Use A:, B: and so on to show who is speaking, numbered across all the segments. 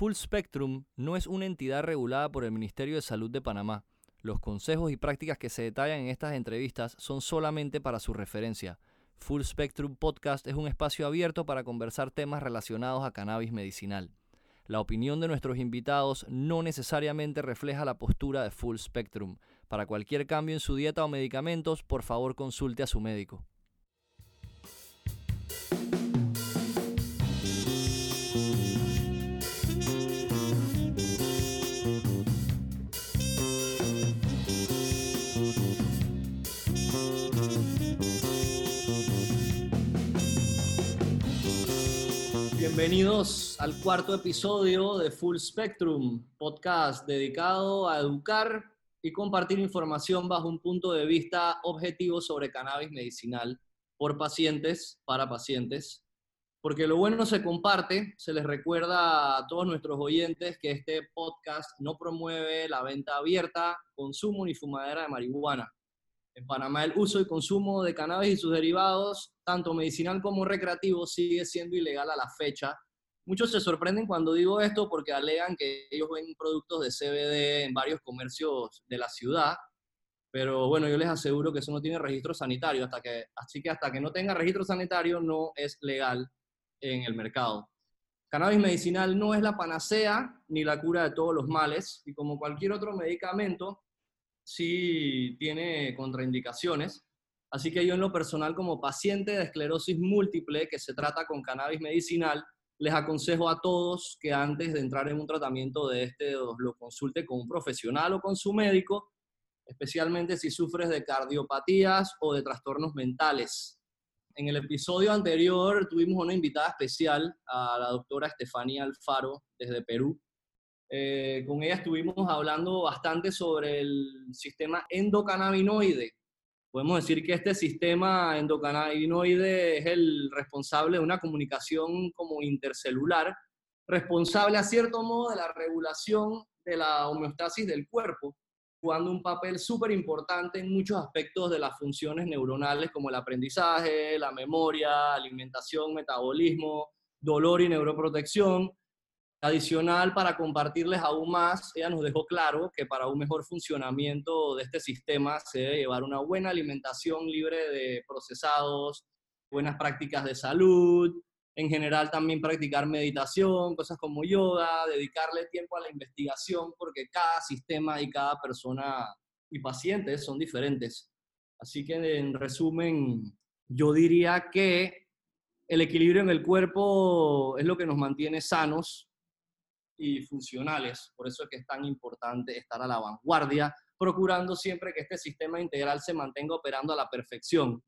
A: Full Spectrum no es una entidad regulada por el Ministerio de Salud de Panamá. Los consejos y prácticas que se detallan en estas entrevistas son solamente para su referencia. Full Spectrum Podcast es un espacio abierto para conversar temas relacionados a cannabis medicinal. La opinión de nuestros invitados no necesariamente refleja la postura de Full Spectrum. Para cualquier cambio en su dieta o medicamentos, por favor consulte a su médico. Bienvenidos al cuarto episodio de Full Spectrum, podcast dedicado a educar y compartir información bajo un punto de vista objetivo sobre cannabis medicinal por pacientes, para pacientes. Porque lo bueno se comparte, se les recuerda a todos nuestros oyentes que este podcast no promueve la venta abierta, consumo ni fumadera de marihuana. En Panamá el uso y consumo de cannabis y sus derivados, tanto medicinal como recreativo, sigue siendo ilegal a la fecha. Muchos se sorprenden cuando digo esto porque alegan que ellos ven productos de CBD en varios comercios de la ciudad, pero bueno, yo les aseguro que eso no tiene registro sanitario, hasta que, así que hasta que no tenga registro sanitario no es legal en el mercado. Cannabis medicinal no es la panacea ni la cura de todos los males, y como cualquier otro medicamento, sí tiene contraindicaciones. Así que yo en lo personal como paciente de esclerosis múltiple que se trata con cannabis medicinal, les aconsejo a todos que antes de entrar en un tratamiento de este lo consulte con un profesional o con su médico, especialmente si sufres de cardiopatías o de trastornos mentales. En el episodio anterior tuvimos una invitada especial, a la doctora Estefanía Alfaro, desde Perú, eh, con ella estuvimos hablando bastante sobre el sistema endocannabinoide. Podemos decir que este sistema endocannabinoide es el responsable de una comunicación como intercelular, responsable a cierto modo de la regulación de la homeostasis del cuerpo, jugando un papel súper importante en muchos aspectos de las funciones neuronales como el aprendizaje, la memoria, alimentación, metabolismo, dolor y neuroprotección, Adicional, para compartirles aún más, ella nos dejó claro que para un mejor funcionamiento de este sistema se debe llevar una buena alimentación libre de procesados, buenas prácticas de salud, en general también practicar meditación, cosas como yoga, dedicarle tiempo a la investigación, porque cada sistema y cada persona y paciente son diferentes. Así que en resumen, yo diría que el equilibrio en el cuerpo es lo que nos mantiene sanos y funcionales. Por eso es que es tan importante estar a la vanguardia, procurando siempre que este sistema integral se mantenga operando a la perfección.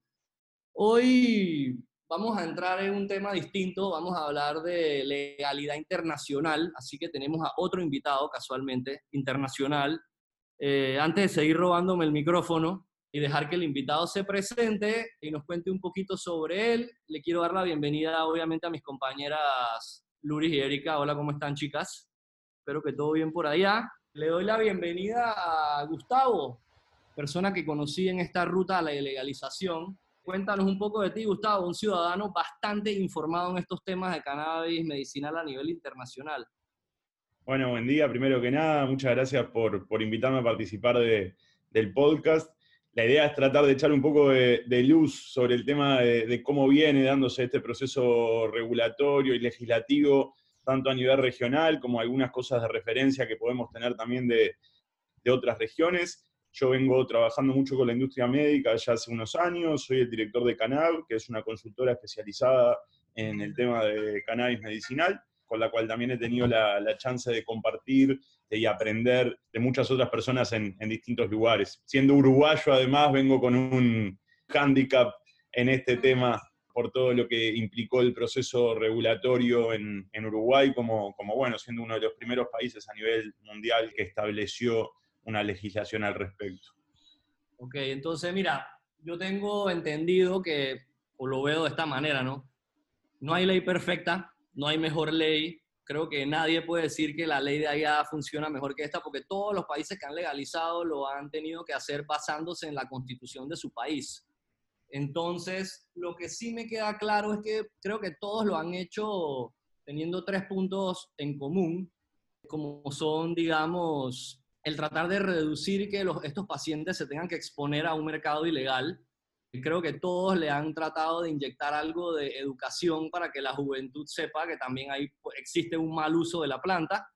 A: Hoy vamos a entrar en un tema distinto, vamos a hablar de legalidad internacional, así que tenemos a otro invitado casualmente, internacional. Eh, antes de seguir robándome el micrófono y dejar que el invitado se presente y nos cuente un poquito sobre él, le quiero dar la bienvenida obviamente a mis compañeras Luris y Erika. Hola, ¿cómo están, chicas? Espero que todo bien por allá. Le doy la bienvenida a Gustavo, persona que conocí en esta ruta a la legalización. Cuéntanos un poco de ti, Gustavo, un ciudadano bastante informado en estos temas de cannabis medicinal a nivel internacional.
B: Bueno, buen día. Primero que nada, muchas gracias por, por invitarme a participar de, del podcast la idea es tratar de echar un poco de, luz sobre el tema de, cómo viene dándose este proceso regulatorio y legislativo, tanto a nivel regional como algunas cosas de referencia que podemos tener también de, otras regiones. Yo vengo trabajando mucho con la industria médica ya hace unos años, soy el director de Canab, que es una consultora especializada en el tema de cannabis medicinal con la cual también he tenido la, chance de compartir y aprender de muchas otras personas en, distintos lugares. Siendo uruguayo, además, vengo con un hándicap en este tema por todo lo que implicó el proceso regulatorio en, Uruguay, como, como, bueno, siendo uno de los primeros países a nivel mundial que estableció una legislación al respecto.
A: Ok, entonces mira, yo tengo entendido que, o lo veo de esta manera, ¿no? No hay ley perfecta, no hay mejor ley. Creo que nadie puede decir que la ley de allá funciona mejor que esta, porque todos los países que han legalizado lo han tenido que hacer basándose en la constitución de su país. Entonces, lo que sí me queda claro es que creo que todos lo han hecho teniendo tres puntos en común. como son, digamos, el tratar de reducir que los, estos pacientes se tengan que exponer a un mercado ilegal. Creo que todos le han tratado de inyectar algo de educación para que la juventud sepa que también hay, pues, existe un mal uso de la planta,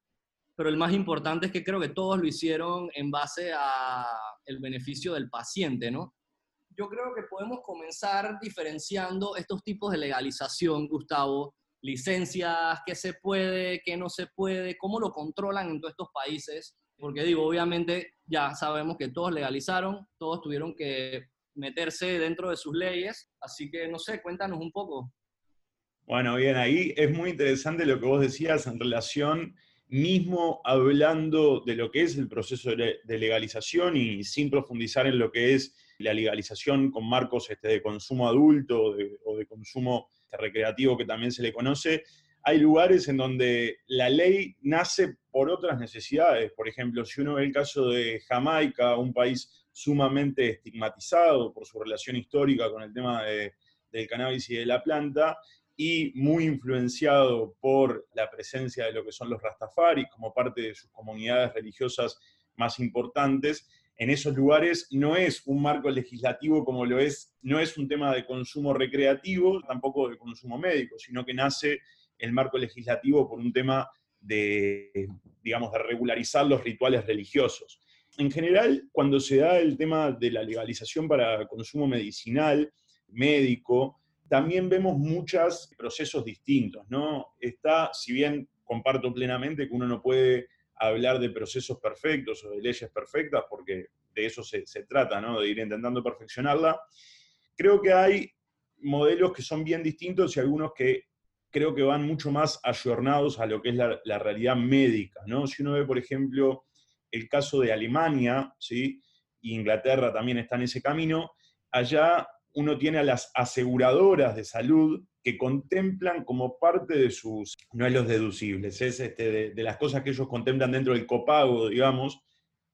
A: pero el más importante es que creo que todos lo hicieron en base a el beneficio del paciente, ¿no? Yo creo que podemos comenzar diferenciando estos tipos de legalización, Gustavo, licencias, qué se puede, qué no se puede, cómo lo controlan en todos estos países. Porque digo, obviamente ya sabemos que todos legalizaron, todos tuvieron que meterse dentro de sus leyes, así que no sé, cuéntanos un poco.
B: Bueno, bien, ahí es muy interesante lo que vos decías en relación, mismo hablando de lo que es el proceso de legalización y sin profundizar en lo que es la legalización con marcos este, de consumo adulto o de, o de consumo recreativo que también se le conoce, hay lugares en donde la ley nace por otras necesidades. Por ejemplo, si uno ve el caso de Jamaica, un país sumamente estigmatizado por su relación histórica con el tema del cannabis y de la planta, y muy influenciado por la presencia de lo que son los rastafaris como parte de sus comunidades religiosas más importantes, en esos lugares no es un marco legislativo como lo es, no es un tema de consumo recreativo, tampoco de consumo médico, sino que nace el marco legislativo por un tema de, digamos, de regularizar los rituales religiosos. En general, cuando se da el tema de la legalización para consumo medicinal, médico, también vemos muchos procesos distintos, ¿no? Está, si bien comparto plenamente que uno no puede hablar de procesos perfectos o de leyes perfectas, porque de eso se, se trata, ¿no? De ir intentando perfeccionarla, creo que hay modelos que son bien distintos y algunos que creo que van mucho más ayornados a lo que es la, realidad médica, ¿no? Si uno ve, por ejemplo, el caso de Alemania, ¿sí? Inglaterra también está en ese camino, allá uno tiene a las aseguradoras de salud que contemplan como parte de sus, no es los deducibles, es este, de las cosas que ellos contemplan dentro del copago, digamos,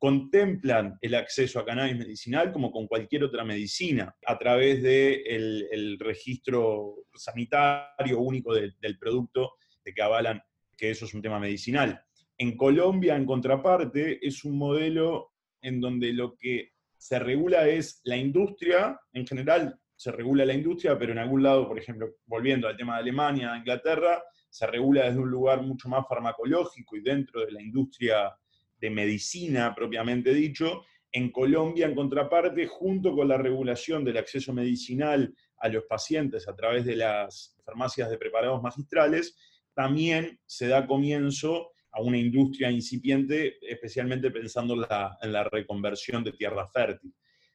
B: contemplan el acceso a cannabis medicinal como con cualquier otra medicina, a través del el registro sanitario único del, producto, de que avalan que eso es un tema medicinal. En Colombia, en contraparte, es un modelo en donde lo que se regula es la industria, en general se regula la industria, pero en algún lado, por ejemplo, volviendo al tema de Alemania, Inglaterra, se regula desde un lugar mucho más farmacológico y dentro de la industria de medicina propiamente dicho, en Colombia, en contraparte, junto con la regulación del acceso medicinal a los pacientes a través de las farmacias de preparados magistrales, también se da comienzo a una industria incipiente, especialmente pensando en la, reconversión de tierra fértil.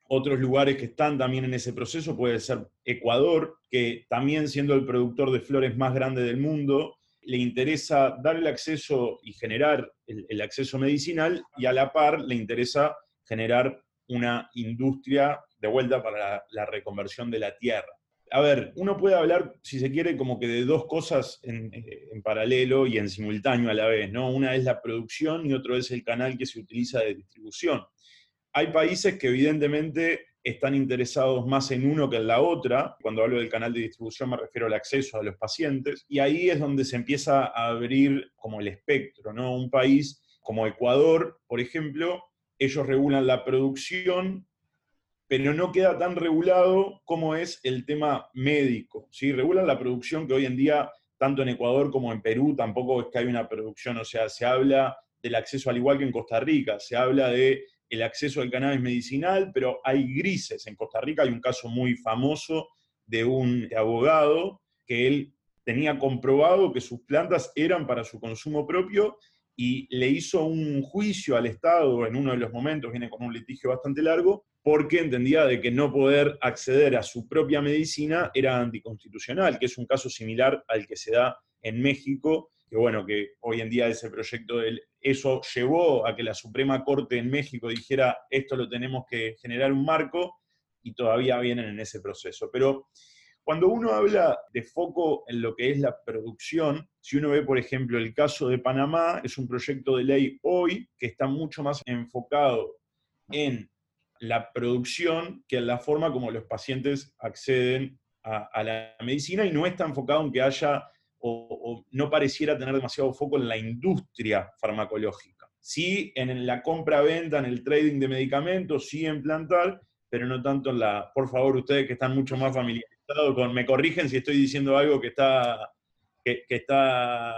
B: Otros lugares que están también en ese proceso puede ser Ecuador, que también siendo el productor de flores más grande del mundo, le interesa dar el acceso y generar el, acceso medicinal y a la par le interesa generar una industria de vuelta para la, reconversión de la tierra. A ver, uno puede hablar, si se quiere, como que de dos cosas en, en, paralelo y en simultáneo a la vez, ¿no? Una es la producción y otro es el canal que se utiliza de distribución. Hay países que evidentemente están interesados más en uno que en la otra. Cuando hablo del canal de distribución me refiero al acceso a los pacientes. Y ahí es donde se empieza a abrir como el espectro, ¿no? Un país como Ecuador, por ejemplo, ellos regulan la producción, pero no queda tan regulado como es el tema médico. ¿sí? Regulan la producción que hoy en día, tanto en Ecuador como en Perú, tampoco es que hay una producción, o sea, se habla del acceso al igual que en Costa Rica, se habla de el acceso al cannabis medicinal, pero hay grises. En Costa Rica hay un caso muy famoso de un abogado que él tenía comprobado que sus plantas eran para su consumo propio y le hizo un juicio al Estado en uno de los momentos, viene con un litigio bastante largo, porque entendía de que no poder acceder a su propia medicina era anticonstitucional, que es un caso similar al que se da en México que bueno, que hoy en día ese proyecto, de, eso llevó a que la Suprema Corte en México dijera, esto lo tenemos que generar un marco, y todavía vienen en ese proceso. Pero cuando uno habla de foco en lo que es la producción, si uno ve, por ejemplo, el caso de Panamá, es un proyecto de ley hoy que está mucho más enfocado en la producción que en la forma como los pacientes acceden a, a la medicina y no está enfocado en que haya o, no pareciera tener demasiado foco en la industria farmacológica. Sí en la compra-venta, en el trading de medicamentos, sí en plantar, pero no tanto en la... Por favor, ustedes que están mucho más familiarizados con... Me corrigen si estoy diciendo algo que está... que, está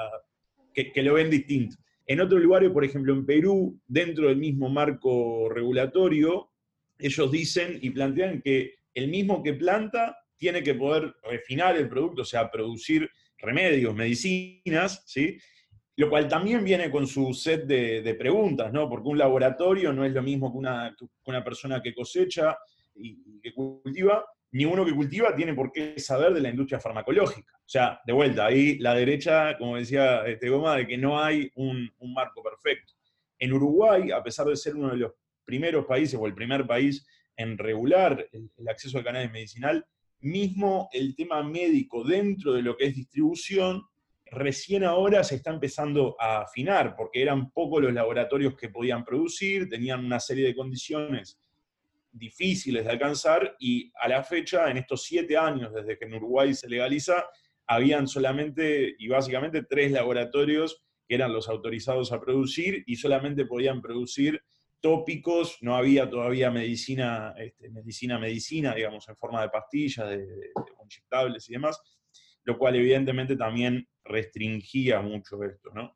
B: que, que lo ven distinto. En otros lugares, por ejemplo en Perú, dentro del mismo marco regulatorio, ellos dicen y plantean que el mismo que planta tiene que poder refinar el producto, o sea, producir remedios, medicinas, ¿sí? Lo cual también viene con su set de, preguntas, ¿no? Porque un laboratorio no es lo mismo que una, persona que cosecha y, que cultiva, ni uno que cultiva tiene por qué saber de la industria farmacológica. O sea, de vuelta, ahí la derecha, como decía este Goma, de que no hay un marco perfecto. En Uruguay, a pesar de ser uno de los primeros países o el primer país en regular el, el acceso al cannabis medicinal, mismo el tema médico dentro de lo que es distribución, recién ahora se está empezando a afinar, porque eran pocos los laboratorios que podían producir, tenían una serie de condiciones difíciles de alcanzar y a la fecha, en estos siete años desde que en Uruguay se legaliza, habían solamente y básicamente tres laboratorios que eran los autorizados a producir y solamente podían producir tópicos, no había todavía medicina, este, medicina, medicina, digamos, en forma de pastillas, de, inyectables y demás, lo cual evidentemente también restringía mucho esto, ¿no?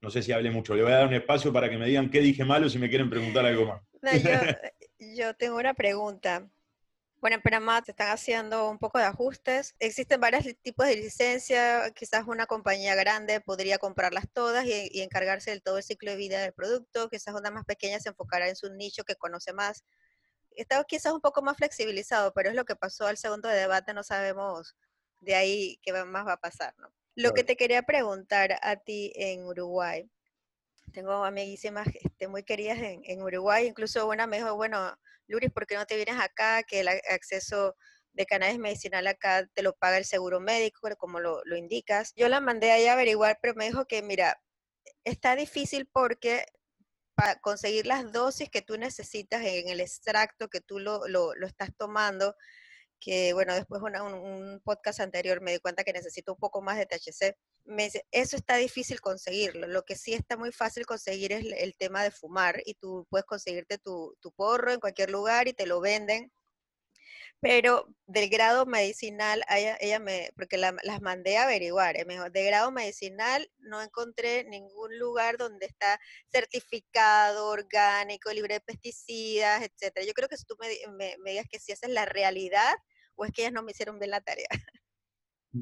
B: No sé si hablé mucho, le voy a dar un espacio para que me digan qué dije malo si me quieren preguntar algo más.
C: yo tengo una pregunta. Bueno, en Panamá te están haciendo un poco de ajustes. Existen varios tipos de licencia. Quizás una compañía grande podría comprarlas todas y, encargarse del todo el ciclo de vida del producto. Quizás una más pequeña se enfocará en su nicho que conoce más. Está quizás un poco más flexibilizado, pero es lo que pasó al segundo debate. No sabemos de ahí qué más va a pasar. ¿no? Lo que te quería preguntar a ti en Uruguay. Tengo amiguísimas este, muy queridas en, en Uruguay. Incluso una me dijo, bueno, Luris, ¿por qué no te vienes acá? Que el acceso de cannabis medicinal acá te lo paga el seguro médico, como lo, indicas. Yo la mandé ahí a averiguar, pero me dijo que, mira, está difícil porque para conseguir las dosis que tú necesitas en el extracto que tú lo, estás tomando, que bueno, después un, un, podcast anterior me di cuenta que necesito un poco más de THC, me dice, eso está difícil conseguirlo. Lo que sí está muy fácil conseguir es el tema de fumar y tú puedes conseguirte tu, porro en cualquier lugar y te lo venden. Pero del grado medicinal, ella, me, porque las mandé a averiguar, eh, mejor, de grado medicinal no encontré ningún lugar donde está certificado, orgánico, libre de pesticidas, etcétera. Yo creo que si tú me, me digas que si esa es la realidad o es que ellas no me hicieron bien la tarea.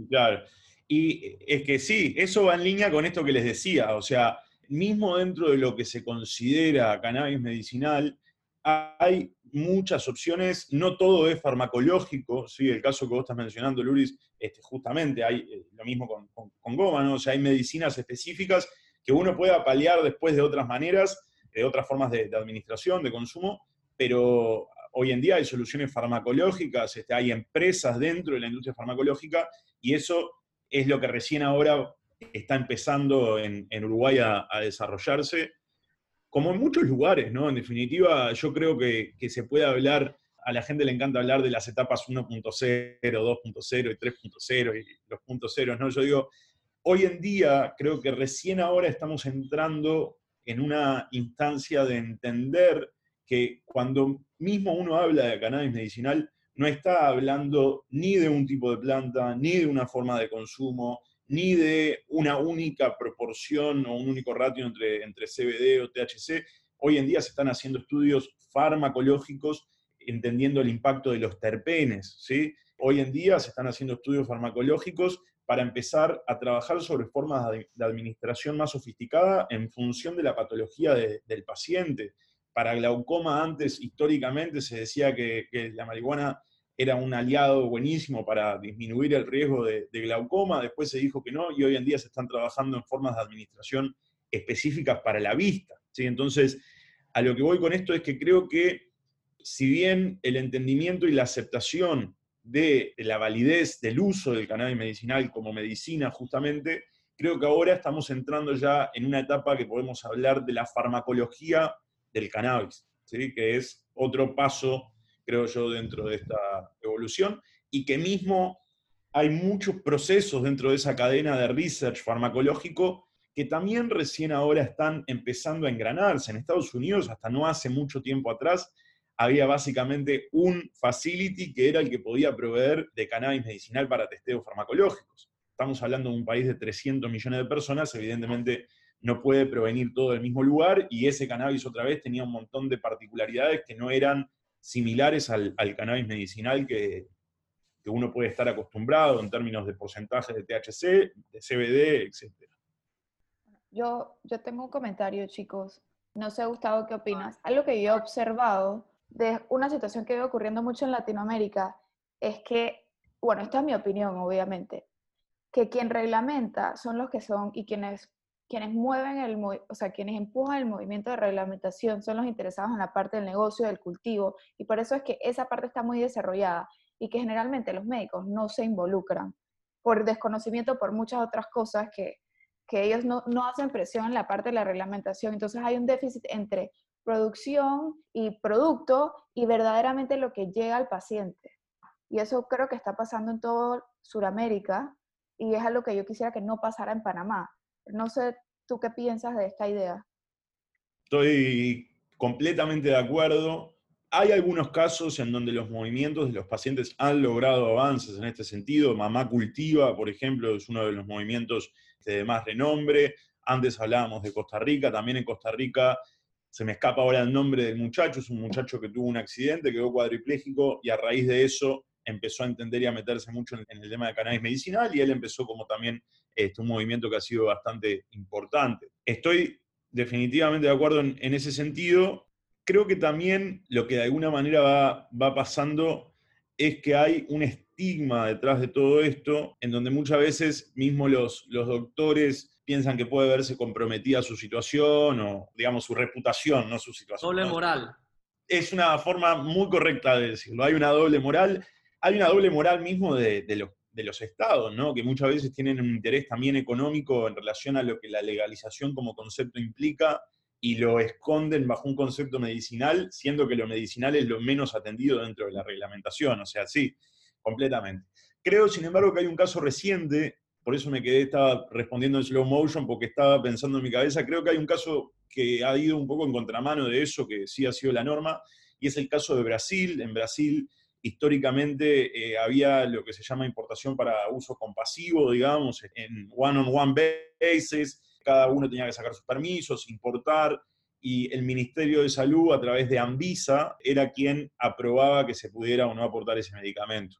B: Claro. Y es que sí, eso va en línea con esto que les decía, o sea, mismo dentro de lo que se considera cannabis medicinal, hay muchas opciones, no todo es farmacológico, ¿sí? el caso que vos estás mencionando, Luris, este, justamente hay eh, lo mismo con, goma, ¿no? o sea, hay medicinas específicas que uno puede paliar después de otras maneras, de otras formas de, administración, de consumo, pero hoy en día hay soluciones farmacológicas, este, hay empresas dentro de la industria farmacológica y eso es lo que recién ahora está empezando en, Uruguay a, desarrollarse, como en muchos lugares, ¿no? En definitiva, yo creo que, se puede hablar, a la gente le encanta hablar de las etapas 1.0, 2.0 y 3.0 y los puntos ceros, ¿no? Yo digo, hoy en día creo que recién ahora estamos entrando en una instancia de entender que cuando mismo uno habla de cannabis medicinal, no está hablando ni de un tipo de planta, ni de una forma de consumo, ni de una única proporción o un único ratio entre, entre CBD o THC. Hoy en día se están haciendo estudios farmacológicos entendiendo el impacto de los terpenes. ¿sí? Hoy en día se están haciendo estudios farmacológicos para empezar a trabajar sobre formas de, administración más sofisticada en función de la patología del paciente. Para glaucoma antes, históricamente, se decía que, la marihuana era un aliado buenísimo para disminuir el riesgo de, glaucoma, después se dijo que no, y hoy en día se están trabajando en formas de administración específicas para la vista. ¿sí? Entonces, a lo que voy con esto es que creo que si bien el entendimiento y la aceptación de la validez del uso del cannabis medicinal como medicina justamente, creo que ahora estamos entrando ya en una etapa que podemos hablar de la farmacología del cannabis, ¿sí? que es otro paso creo yo, dentro de esta evolución, y que mismo hay muchos procesos dentro de esa cadena de research farmacológico que también recién ahora están empezando a engranarse. En Estados Unidos, hasta no hace mucho tiempo atrás, había básicamente un facility que era el que podía proveer de cannabis medicinal para testeos farmacológicos. Estamos hablando de un país de 300 millones de personas, evidentemente no puede provenir todo del mismo lugar y ese cannabis otra vez tenía un montón de particularidades que no eran similares al, cannabis medicinal que, que, uno puede estar acostumbrado en términos de porcentajes de THC, de CBD, etc.
D: Yo, yo tengo un comentario, chicos. No sé, Gustavo, ¿qué opinas? Algo que yo he observado de una situación que ve ocurriendo mucho en Latinoamérica es que, bueno, esta es mi opinión, obviamente, que quien reglamenta son los que son y quienes quienes mueven el, o sea, quienes empujan el movimiento de reglamentación son los interesados en la parte del negocio, del cultivo, y por eso es que esa parte está muy desarrollada y que generalmente los médicos no se involucran por desconocimiento, por muchas otras cosas que, que ellos no, no hacen presión en la parte de la reglamentación. Entonces hay un déficit entre producción y producto y verdaderamente lo que llega al paciente. Y eso creo que está pasando en todo Sudamérica y es algo que yo quisiera que no pasara en Panamá. No sé, ¿tú qué piensas de esta idea?
B: Estoy completamente de acuerdo. Hay algunos casos en donde los movimientos de los pacientes han logrado avances en este sentido. Mamá Cultiva, por ejemplo, es uno de los movimientos de más renombre. Antes hablábamos de Costa Rica, también en Costa Rica se me escapa ahora el nombre del muchacho, es un muchacho que tuvo un accidente, quedó cuadripléjico y a raíz de eso empezó a entender y a meterse mucho en, el tema de cannabis medicinal y él empezó como también este, un movimiento que ha sido bastante importante. Estoy definitivamente de acuerdo en, ese sentido. Creo que también lo que de alguna manera va, va pasando es que hay un estigma detrás de todo esto, en donde muchas veces mismo los, los doctores piensan que puede verse comprometida su situación o, digamos, su reputación, no su situación.
A: Doble moral.
B: Es una forma muy correcta de decirlo. Hay una doble moral hay una doble moral mismo de, los, estados, ¿no? que muchas veces tienen un interés también económico en relación a lo que la legalización como concepto implica y lo esconden bajo un concepto medicinal, siendo que lo medicinal es lo menos atendido dentro de la reglamentación, o sea, sí, completamente. Creo, sin embargo, que hay un caso reciente, por eso me quedé, estaba respondiendo en slow motion, porque estaba pensando en mi cabeza, creo que hay un caso que ha ido un poco en contramano de eso, que sí ha sido la norma, y es el caso de Brasil. En Brasil históricamente eh, había lo que se llama importación para uso compasivo, digamos, en one-on-one basis, cada uno tenía que sacar sus permisos, importar, y el Ministerio de Salud, a través de Anvisa, era quien aprobaba que se pudiera o no aportar ese medicamento.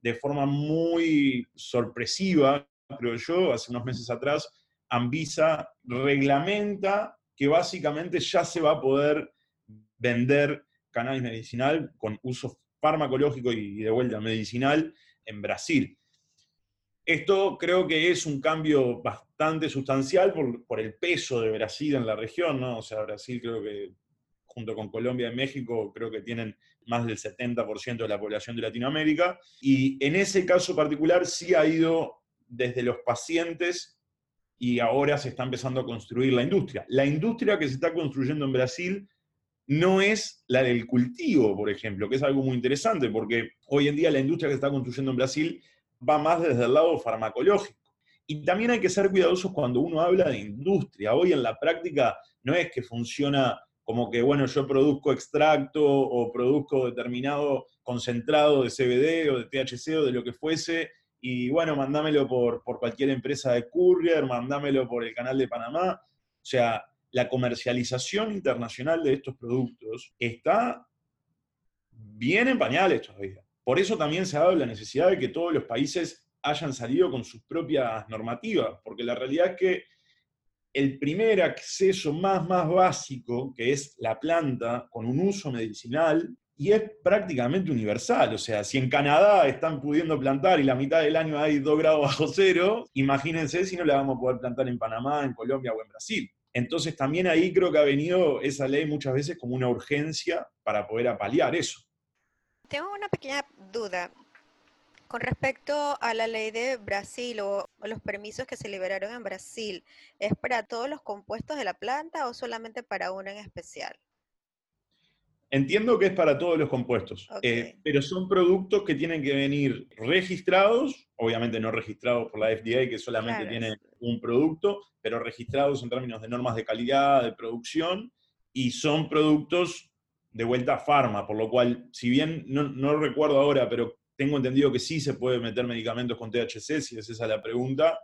B: De forma muy sorpresiva, creo yo, hace unos meses atrás, Anvisa reglamenta que básicamente ya se va a poder vender cannabis medicinal con uso farmacológico y de vuelta medicinal en Brasil. Esto creo que es un cambio bastante sustancial por, el peso de Brasil en la región, ¿no? O sea, Brasil creo que junto con Colombia y México creo que tienen más del 70% de la población de Latinoamérica. Y en ese caso particular sí ha ido desde los pacientes y ahora se está empezando a construir la industria. La industria que se está construyendo en Brasil no es la del cultivo, por ejemplo, que es algo muy interesante, porque hoy en día la industria que está construyendo en Brasil va más desde el lado farmacológico. Y también hay que ser cuidadosos cuando uno habla de industria. Hoy en la práctica no es que funciona como que, bueno, yo produzco extracto o produzco determinado concentrado de CBD o de THC o de lo que fuese, y bueno, mandámelo por, por cualquier empresa de courier, mandámelo por el canal de Panamá. O sea, la comercialización internacional de estos productos está bien en pañales todavía. Por eso también se habla de la necesidad de que todos los países hayan salido con sus propias normativas, porque la realidad es que el primer acceso más, más básico, que es la planta con un uso medicinal, y es prácticamente universal. O sea, si en Canadá están pudiendo plantar y la mitad del año hay 2 grados bajo cero, imagínense si no la vamos a poder plantar en Panamá, en Colombia o en Brasil. Entonces también ahí creo que ha venido esa ley muchas veces como una urgencia para poder apalear eso.
C: Tengo una pequeña duda con respecto a la ley de Brasil o, los permisos que se liberaron en Brasil. ¿Es para todos los compuestos de la planta o solamente para uno en especial?
B: Entiendo que es para todos los compuestos, eh, pero son productos que tienen que venir registrados, obviamente no registrados por la FDA, que solamente
C: Claro,
B: tiene un producto, pero registrados en términos de normas de calidad, de producción, y son productos de vuelta a farma, por lo cual, si bien no, no recuerdo ahora, pero tengo entendido que sí se puede meter medicamentos con THC, si es esa la pregunta,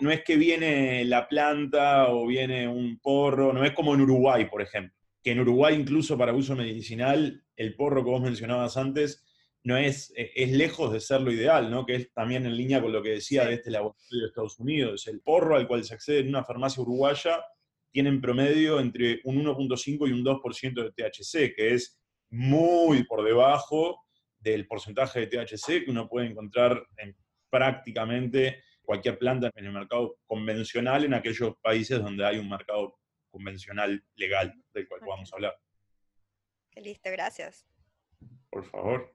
B: no es que viene la planta o viene un porro, no es como en Uruguay, por ejemplo, que en Uruguay incluso para uso medicinal, el porro que vos mencionabas antes, no es, eh, es lejos de ser lo ideal, ¿no? que es también en línea con lo que decía de este laboratorio de Estados Unidos. El porro al cual se accede en una farmacia uruguaya tiene en promedio entre un 1.5 y un 2% de THC, que es muy por debajo del porcentaje de THC que uno puede encontrar en prácticamente cualquier planta en el mercado convencional en aquellos países donde hay un mercado convencional legal del cual podamos
C: Ok.
B: hablar.
C: Qué listo, gracias.
B: Por favor.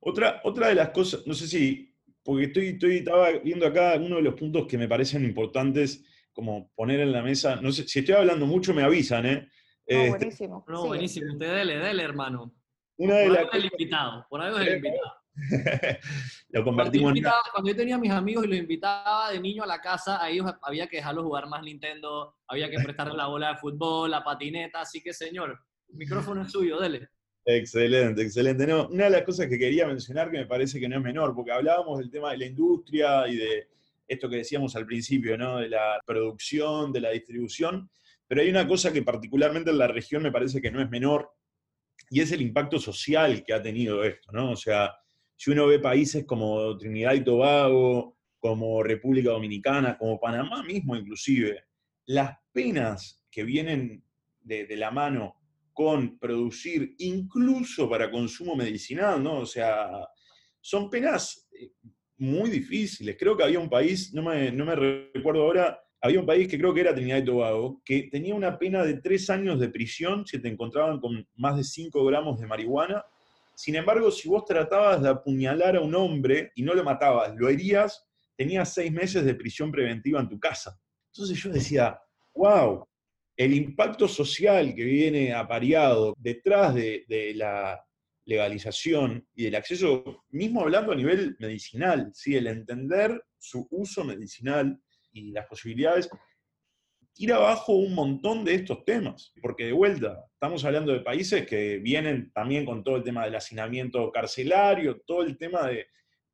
B: Otra, otra de las cosas, no sé si, porque estoy, estoy, estaba viendo acá uno de los puntos que me parecen importantes como poner en la mesa, no sé, si estoy hablando mucho me avisan, ¿eh?
D: No,
B: Este,
D: buenísimo.
A: No, buenísimo. Usted dele, dele, hermano.
B: una
A: Por
B: de las
A: algo es el invitado. Por algo es el invitado.
B: lo
A: Cuando
B: convertimos en una,
A: invitaba- cuando yo tenía a mis amigos y los invitaba de niño a la casa, a ellos había que dejarlos jugar más Nintendo, había que prestarle la bola de fútbol, la patineta, así que señor, el micrófono es suyo, dele.
B: Excelente, excelente. No, una de las cosas que quería mencionar que me parece que no es menor, porque hablábamos del tema de la industria y de esto que decíamos al principio, ¿no? De la producción, de la distribución, pero hay una cosa que particularmente en la región me parece que no es menor, y es el impacto social que ha tenido esto, ¿no? O sea, si uno ve países como Trinidad y Tobago, como República Dominicana, como Panamá mismo inclusive, las penas que vienen de, la mano con producir incluso para consumo medicinal, ¿no? O sea, son penas eh, muy difíciles. Creo que había un país, no me, no me recuerdo ahora, había un país que creo que era Trinidad y Tobago, que tenía una pena de tres años de prisión si te encontraban con más de 5 gramos de marihuana. Sin embargo, si vos tratabas de apuñalar a un hombre y no lo matabas, lo herías, tenías seis meses de prisión preventiva en tu casa. Entonces yo decía, wow, el impacto social que viene apareado detrás de, de la legalización y del acceso, mismo hablando a nivel medicinal, ¿sí? el entender su uso medicinal y las posibilidades, tira abajo un montón de estos temas. Porque de vuelta, estamos hablando de países que vienen también con todo el tema del hacinamiento carcelario, todo el tema de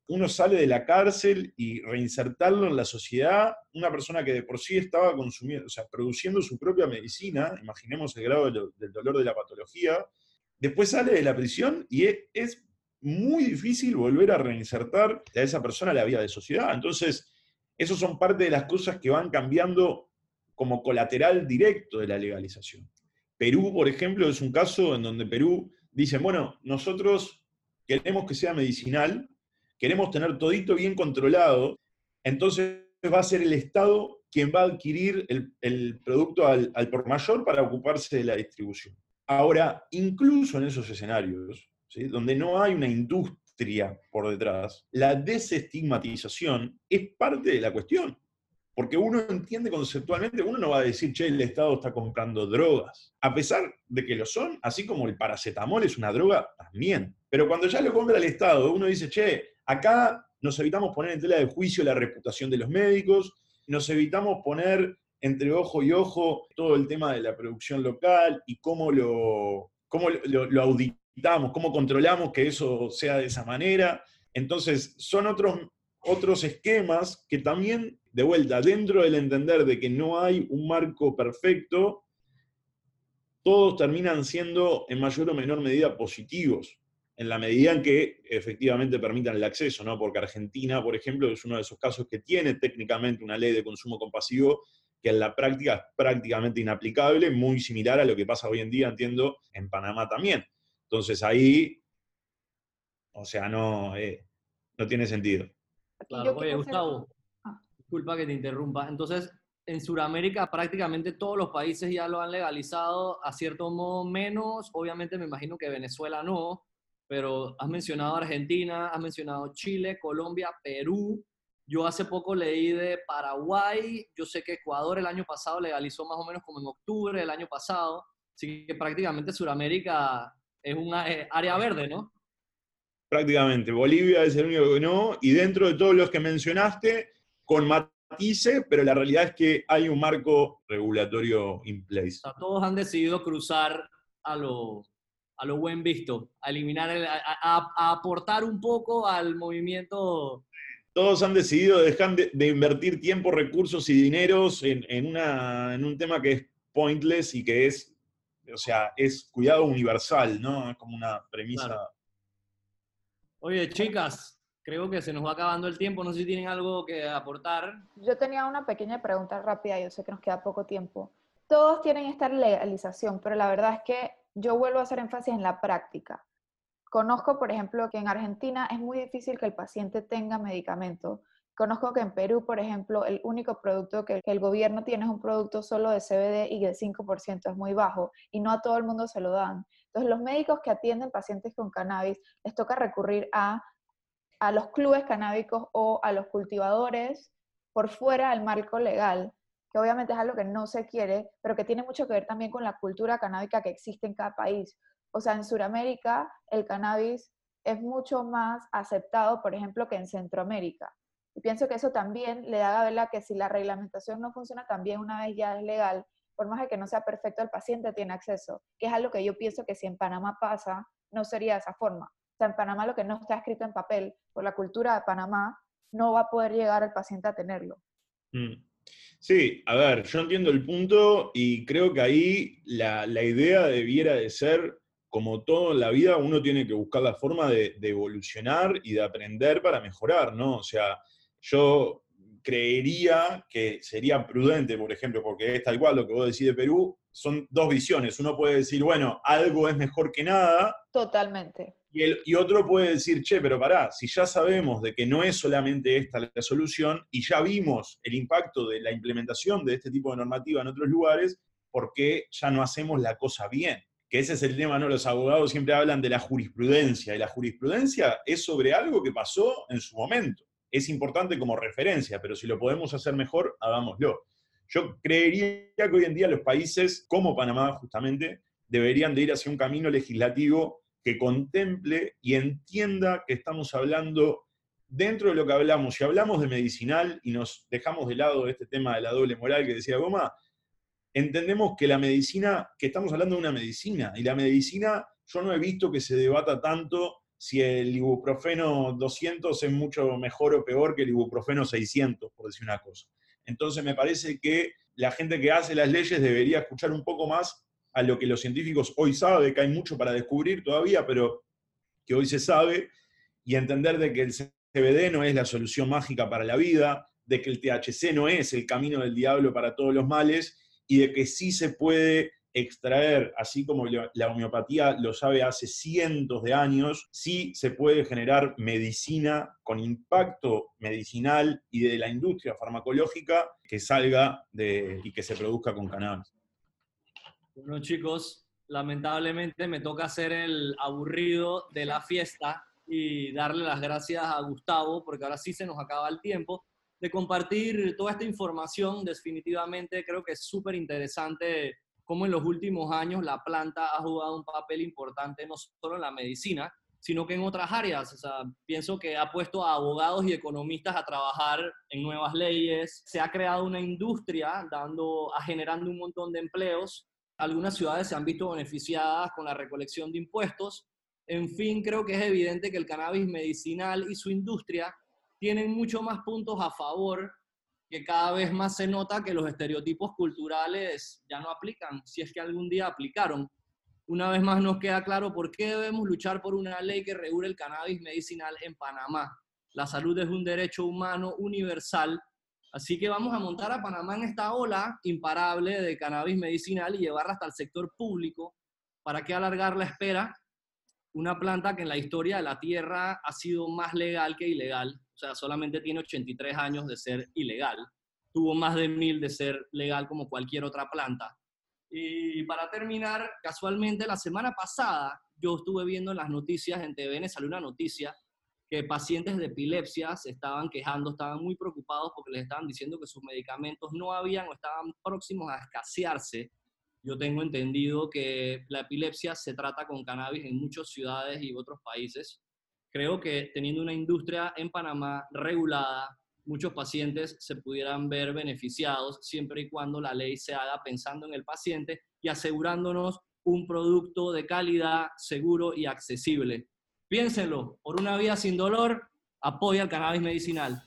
B: uno sale de la cárcel y reinsertarlo en la sociedad, una persona que de por sí estaba consumiendo, o sea, produciendo su propia medicina, imaginemos el grado del, dolor de la patología, después sale de la prisión y es, muy difícil volver a reinsertar a esa persona a la vida de sociedad. Entonces, esos son parte de las cosas que van cambiando como colateral directo de la legalización. Perú, por ejemplo, es un caso en donde Perú dice, bueno, nosotros queremos que sea medicinal, queremos tener todito bien controlado, entonces va a ser el Estado quien va a adquirir el, producto al, por mayor para ocuparse de la distribución. Ahora, incluso en esos escenarios, donde no hay una industria por detrás, la desestigmatización es parte de la cuestión. Porque uno entiende conceptualmente, uno no va a decir, che, el Estado está comprando drogas. A pesar de que lo son, así como el paracetamol es una droga también. Pero cuando ya lo compra el Estado, uno dice, che, acá nos evitamos poner en tela de juicio la reputación de los médicos, nos evitamos poner entre ojo y ojo todo el tema de la producción local y cómo lo, cómo lo, auditamos, cómo controlamos que eso sea de esa manera. Entonces, son otros, otros esquemas que también, de vuelta, dentro del entender de que no hay un marco perfecto, todos terminan siendo en mayor o menor medida positivos en la medida en que efectivamente permitan el acceso, ¿no? Porque Argentina, por ejemplo, es uno de esos casos que tiene técnicamente una ley de consumo compasivo que en la práctica es prácticamente inaplicable, muy similar a lo que pasa hoy en día, entiendo, en Panamá también. Entonces ahí, o sea, no, eh, no tiene sentido.
A: Claro. Oye, Gustavo. Disculpa que te interrumpa. Entonces, en Sudamérica prácticamente todos los países ya lo han legalizado, a cierto modo menos, obviamente me imagino que Venezuela no, pero has mencionado Argentina, has mencionado Chile, Colombia, Perú. Yo hace poco leí de Paraguay, yo sé que Ecuador el año pasado legalizó más o menos como en octubre del año pasado, así que prácticamente Sudamérica es una eh, área verde, ¿no?
B: Prácticamente. Bolivia es el único que no, y dentro de todos los que mencionaste, con matices, pero la realidad es que hay un marco regulatorio in place.
A: O sea, todos han decidido cruzar a lo, a lo buen visto, a eliminar, el- a, a- a aportar un poco al movimiento.
B: Todos han decidido dejar de, de invertir tiempo, recursos y dineros en, en una, en un tema que es pointless y que es, o sea, es cuidado universal, ¿no? Es como una premisa.
A: Claro. Oye, chicas, creo que se nos va acabando el tiempo. No sé si tienen algo que aportar.
D: Yo tenía una pequeña pregunta rápida, yo sé que nos queda poco tiempo. Todos tienen esta legalización, pero la verdad es que yo vuelvo a hacer énfasis en la práctica. Conozco, por ejemplo, que en Argentina es muy difícil que el paciente tenga medicamento. Conozco que en Perú, por ejemplo, el único producto que, el gobierno tiene es un producto solo de CBD y de 5% es muy bajo y no a todo el mundo se lo dan. Entonces, los médicos que atienden pacientes con cannabis les toca recurrir a, a los clubes canábicos o a los cultivadores por fuera del marco legal, que obviamente es algo que no se quiere, pero que tiene mucho que ver también con la cultura canábica que existe en cada país. O sea, en Sudamérica el cannabis es mucho más aceptado, por ejemplo, que en Centroamérica. Y pienso que eso también le da a verla que si la reglamentación no funciona también una vez ya es legal, por más de que no sea perfecto, el paciente tiene acceso, que es algo que yo pienso que si en Panamá pasa, no sería de esa forma. Sea, en Panamá lo que no está escrito en papel por la cultura de Panamá, no va a poder llegar el paciente a tenerlo.
B: Mm. Sí, a ver, yo entiendo el punto y creo que ahí la, la idea debiera de ser, como todo en la vida, uno tiene que buscar la forma de, de evolucionar y de aprender para mejorar, ¿no? O sea, yo creería que sería prudente, por ejemplo, porque es tal cual lo que vos decís de Perú, son dos visiones. Uno puede decir, bueno, algo es mejor que nada,
D: Totalmente.
B: Y, otro puede decir, che, pero pará, si ya sabemos de que no es solamente esta la solución y ya vimos el impacto de la implementación de este tipo de normativa en otros lugares, ¿por qué ya no hacemos la cosa bien? Que ese es el tema, ¿no? Los abogados siempre hablan de la jurisprudencia, y la jurisprudencia es sobre algo que pasó en su momento. Es importante como referencia, pero si lo podemos hacer mejor, hagámoslo. Yo creería que hoy en día los países, como Panamá justamente, deberían de ir hacia un camino legislativo que contemple y entienda que estamos hablando dentro de lo que hablamos. Si hablamos de medicinal y nos dejamos de lado este tema de la doble moral que decía Goma, entendemos que la medicina, que estamos hablando de una medicina, y la medicina, yo no he visto que se debata tanto si el ibuprofeno 200 es mucho mejor o peor que el ibuprofeno 600, por decir una cosa. Entonces me parece que la gente que hace las leyes debería escuchar un poco más a lo que los científicos hoy saben, que hay mucho para descubrir todavía, pero que hoy se sabe, y entender de que el CBD no es la solución mágica para la vida, de que el THC no es el camino del diablo para todos los males, y de que sí se puede extraer, así como la homeopatía lo sabe hace cientos de años, sí se puede generar medicina con impacto medicinal y de la industria farmacológica que salga de, y que se produzca con cannabis.
A: Bueno, chicos, lamentablemente me toca ser el aburrido de la fiesta y darle las gracias a Gustavo, porque ahora sí se nos acaba el tiempo, de compartir toda esta información. Definitivamente creo que es súper interesante cómo en los últimos años la planta ha jugado un papel importante no solo en la medicina, sino que en otras áreas. O sea, pienso que ha puesto a abogados y economistas a trabajar en nuevas leyes, se ha creado una industria dando, generando un montón de empleos. Algunas ciudades se han visto beneficiadas con la recolección de impuestos. En fin, creo que es evidente que el cannabis medicinal y su industria tienen mucho más puntos a favor que cada vez más se nota que los estereotipos culturales ya no aplican, si es que algún día aplicaron. Una vez más nos queda claro por qué debemos luchar por una ley que regule el cannabis medicinal en Panamá. La salud es un derecho humano universal, así que vamos a montar a Panamá en esta ola imparable de cannabis medicinal y llevarla hasta el sector público. ¿Para qué alargar la espera? Una planta que en la historia de la Tierra ha sido más legal que ilegal, o sea, solamente tiene 83 años de ser ilegal, tuvo más de mil de ser legal como cualquier otra planta. Y para terminar, casualmente la semana pasada yo estuve viendo en las noticias, en TVN salió una noticia que pacientes de epilepsia se estaban quejando, estaban muy preocupados porque les estaban diciendo que sus medicamentos no habían o estaban próximos a escasearse yo tengo entendido que la epilepsia se trata con cannabis en muchas ciudades y otros países. Creo que teniendo una industria en Panamá regulada, muchos pacientes se pudieran ver beneficiados siempre y cuando la ley se haga pensando en el paciente y asegurándonos un producto de calidad, seguro y accesible. Piénsenlo, por una vida sin dolor, apoya el cannabis medicinal.